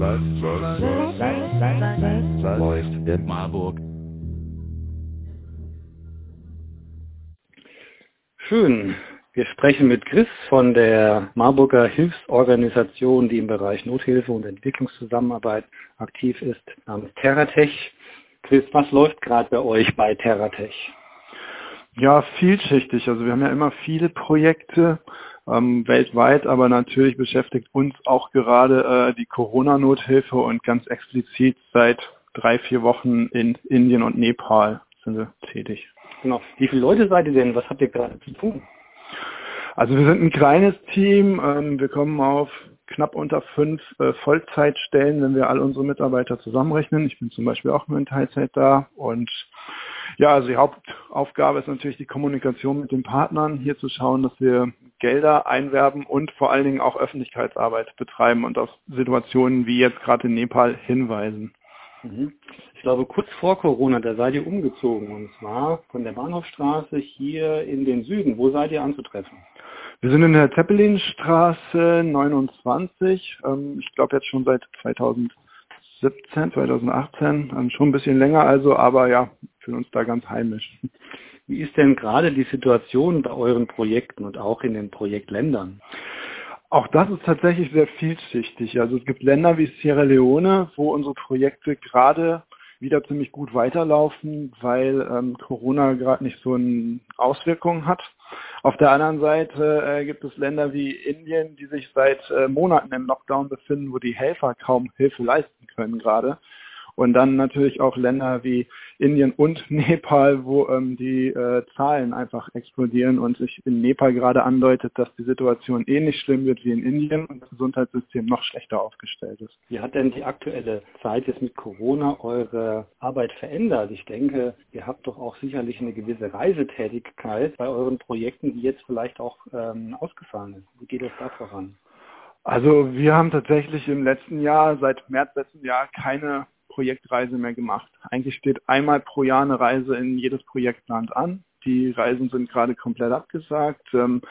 was, läuft in Marburg? Schön. Wir sprechen mit Chris von der Marburger Hilfsorganisation, die im Bereich Nothilfe und Entwicklungszusammenarbeit aktiv ist, namens Terratech. Chris, was läuft gerade bei euch bei Terratech? Ja, vielschichtig. Also wir haben ja immer viele Projekte ähm, weltweit, aber natürlich beschäftigt uns auch gerade äh, die Corona-Nothilfe und ganz explizit seit drei, vier Wochen in Indien und Nepal sind wir tätig. Genau. Wie viele Leute seid ihr denn? Was habt ihr gerade zu tun? Also wir sind ein kleines Team. Ähm, wir kommen auf knapp unter fünf äh, Vollzeitstellen, wenn wir all unsere Mitarbeiter zusammenrechnen. Ich bin zum Beispiel auch nur in Teilzeit da. Und ja, also die Hauptaufgabe ist natürlich die Kommunikation mit den Partnern, hier zu schauen, dass wir Gelder einwerben und vor allen Dingen auch Öffentlichkeitsarbeit betreiben und auf Situationen wie jetzt gerade in Nepal hinweisen. Mhm. Ich glaube, kurz vor Corona, da seid ihr umgezogen und zwar von der Bahnhofstraße hier in den Süden. Wo seid ihr anzutreffen? Wir sind in der Zeppelinstraße 29. Ähm, ich glaube jetzt schon seit 2017, 2018, ähm, schon ein bisschen länger also, aber ja, fühlen uns da ganz heimisch. Wie ist denn gerade die Situation bei euren Projekten und auch in den Projektländern? Auch das ist tatsächlich sehr vielschichtig. Also es gibt Länder wie Sierra Leone, wo unsere Projekte gerade wieder ziemlich gut weiterlaufen, weil ähm, Corona gerade nicht so eine Auswirkung hat. Auf der anderen Seite äh, gibt es Länder wie Indien, die sich seit äh, Monaten im Lockdown befinden, wo die Helfer kaum Hilfe leisten können gerade. Und dann natürlich auch Länder wie Indien und Nepal, wo ähm, die äh, Zahlen einfach explodieren und sich in Nepal gerade andeutet, dass die Situation ähnlich eh schlimm wird wie in Indien und das Gesundheitssystem noch schlechter aufgestellt ist. Wie hat denn die aktuelle Zeit jetzt mit Corona eure Arbeit verändert? Ich denke, ihr habt doch auch sicherlich eine gewisse Reisetätigkeit bei euren Projekten, die jetzt vielleicht auch ähm, ausgefallen ist. Wie geht es da voran? Also wir haben tatsächlich im letzten Jahr, seit März letzten Jahr, keine Projektreise mehr gemacht. Eigentlich steht einmal pro Jahr eine Reise in jedes Projektland an. Die Reisen sind gerade komplett abgesagt. Ähm,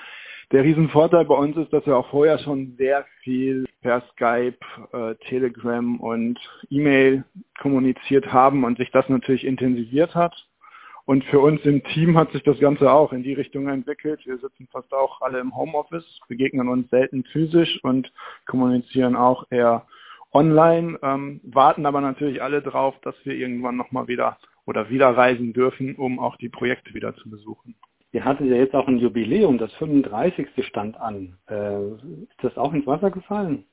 der Riesenvorteil bei uns ist, dass wir auch vorher schon sehr viel per Skype, äh, Telegram und E-Mail kommuniziert haben und sich das natürlich intensiviert hat. Und für uns im Team hat sich das Ganze auch in die Richtung entwickelt. Wir sitzen fast auch alle im Homeoffice, begegnen uns selten physisch und kommunizieren auch eher online, ähm, warten aber natürlich alle drauf, dass wir irgendwann nochmal wieder oder wieder reisen dürfen, um auch die Projekte wieder zu besuchen. Ihr hattet ja jetzt auch ein Jubiläum, das 35. stand an. Äh, ist das auch ins Wasser gefallen?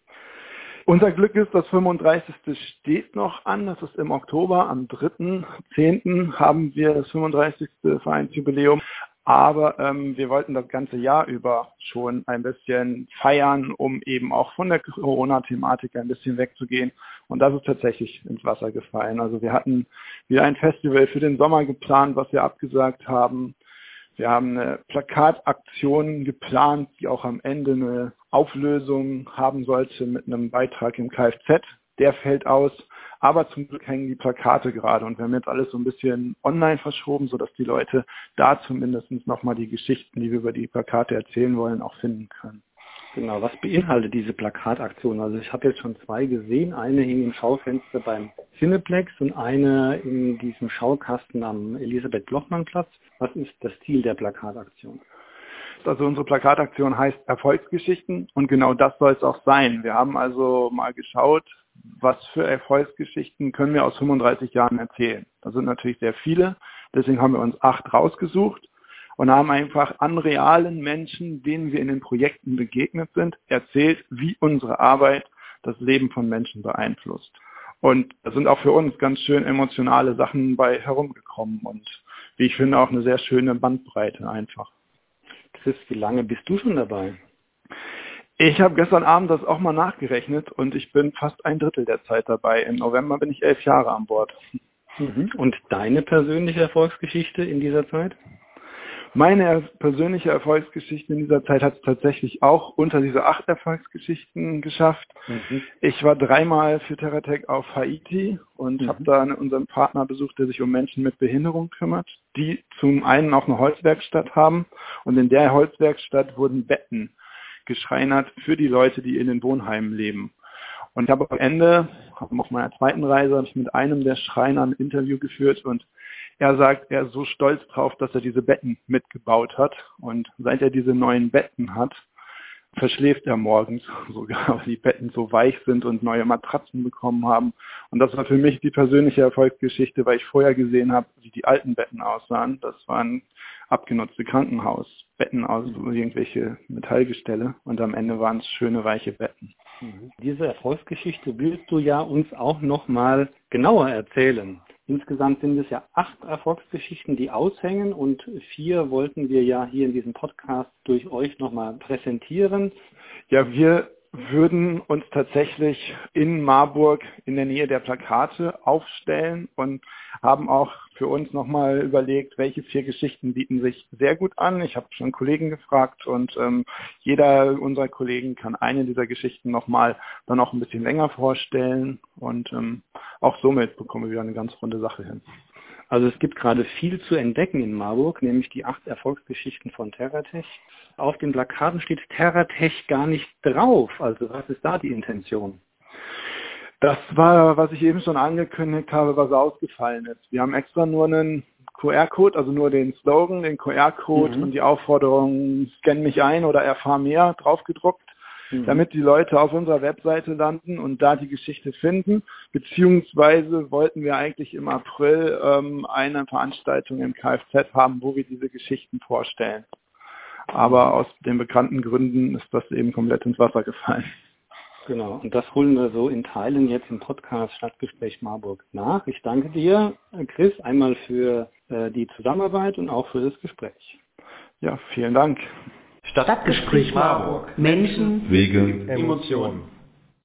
Unser Glück ist, das 35. steht noch an. Das ist im Oktober. Am 3.10. haben wir das 35. Vereinsjubiläum. Aber ähm, wir wollten das ganze Jahr über schon ein bisschen feiern, um eben auch von der Corona-Thematik ein bisschen wegzugehen. Und das ist tatsächlich ins Wasser gefallen. Also wir hatten wieder ein Festival für den Sommer geplant, was wir abgesagt haben. Wir haben eine Plakataktion geplant, die auch am Ende eine Auflösung haben sollte mit einem Beitrag im Kfz. Der fällt aus. Aber zum Glück hängen die Plakate gerade und wir haben jetzt alles so ein bisschen online verschoben, sodass die Leute da zumindest nochmal die Geschichten, die wir über die Plakate erzählen wollen, auch finden können. Genau, was beinhaltet diese Plakataktion? Also ich habe jetzt schon zwei gesehen. Eine hing im Schaufenster beim Cineplex und eine in diesem Schaukasten am Elisabeth-Blochmann-Platz. Was ist das Ziel der Plakataktion? Also unsere Plakataktion heißt Erfolgsgeschichten und genau das soll es auch sein. Wir haben also mal geschaut, was für Erfolgsgeschichten können wir aus 35 Jahren erzählen. Das sind natürlich sehr viele, deswegen haben wir uns acht rausgesucht und haben einfach an realen Menschen, denen wir in den Projekten begegnet sind, erzählt, wie unsere Arbeit das Leben von Menschen beeinflusst. Und da sind auch für uns ganz schön emotionale Sachen bei herumgekommen und wie ich finde auch eine sehr schöne Bandbreite einfach. Chris, wie lange bist du schon dabei? Ich habe gestern Abend das auch mal nachgerechnet und ich bin fast ein Drittel der Zeit dabei. Im November bin ich elf Jahre an Bord. Mhm. Und deine persönliche Erfolgsgeschichte in dieser Zeit? Meine persönliche Erfolgsgeschichte in dieser Zeit hat es tatsächlich auch unter diese acht Erfolgsgeschichten geschafft. Mhm. Ich war dreimal für Terratec auf Haiti und mhm. habe da unseren Partner besucht, der sich um Menschen mit Behinderung kümmert, die zum einen auch eine Holzwerkstatt haben und in der Holzwerkstatt wurden Betten geschreinert für die Leute, die in den Wohnheimen leben. Und ich habe am Ende, auf meiner zweiten Reise, habe ich mit einem der Schreiner ein Interview geführt und er sagt, er ist so stolz drauf, dass er diese Betten mitgebaut hat. Und seit er diese neuen Betten hat, verschläft er morgens sogar, weil die Betten so weich sind und neue Matratzen bekommen haben. Und das war für mich die persönliche Erfolgsgeschichte, weil ich vorher gesehen habe, wie die alten Betten aussahen. Das waren abgenutzte Krankenhausbetten aus irgendwelche Metallgestelle und am Ende waren es schöne weiche Betten. Mhm. Diese Erfolgsgeschichte willst du ja uns auch nochmal genauer erzählen. Insgesamt sind es ja acht Erfolgsgeschichten, die aushängen und vier wollten wir ja hier in diesem Podcast durch euch nochmal präsentieren. Ja, wir würden uns tatsächlich in Marburg in der Nähe der Plakate aufstellen und haben auch für uns nochmal überlegt, welche vier Geschichten bieten sich sehr gut an. Ich habe schon Kollegen gefragt und ähm, jeder unserer Kollegen kann eine dieser Geschichten nochmal dann auch ein bisschen länger vorstellen und ähm, auch somit bekommen wir wieder eine ganz runde Sache hin. Also es gibt gerade viel zu entdecken in Marburg, nämlich die acht Erfolgsgeschichten von Terratech. Auf den Plakaten steht Terratech gar nicht drauf. Also was ist da die Intention? Das war, was ich eben schon angekündigt habe, was ausgefallen ist. Wir haben extra nur einen QR-Code, also nur den Slogan, den QR-Code mhm. und die Aufforderung, scan mich ein oder erfahr mehr draufgedruckt mhm. damit die Leute auf unserer Webseite landen und da die Geschichte finden. Beziehungsweise wollten wir eigentlich im April ähm, eine Veranstaltung im Kfz haben, wo wir diese Geschichten vorstellen. Aber aus den bekannten Gründen ist das eben komplett ins Wasser gefallen. Genau, und das holen wir so in Teilen jetzt im Podcast Stadtgespräch Marburg nach. Ich danke dir, Chris, einmal für äh, die Zusammenarbeit und auch für das Gespräch. Ja, vielen Dank. Stadtgespräch Marburg. Menschen, Wege, Emotionen.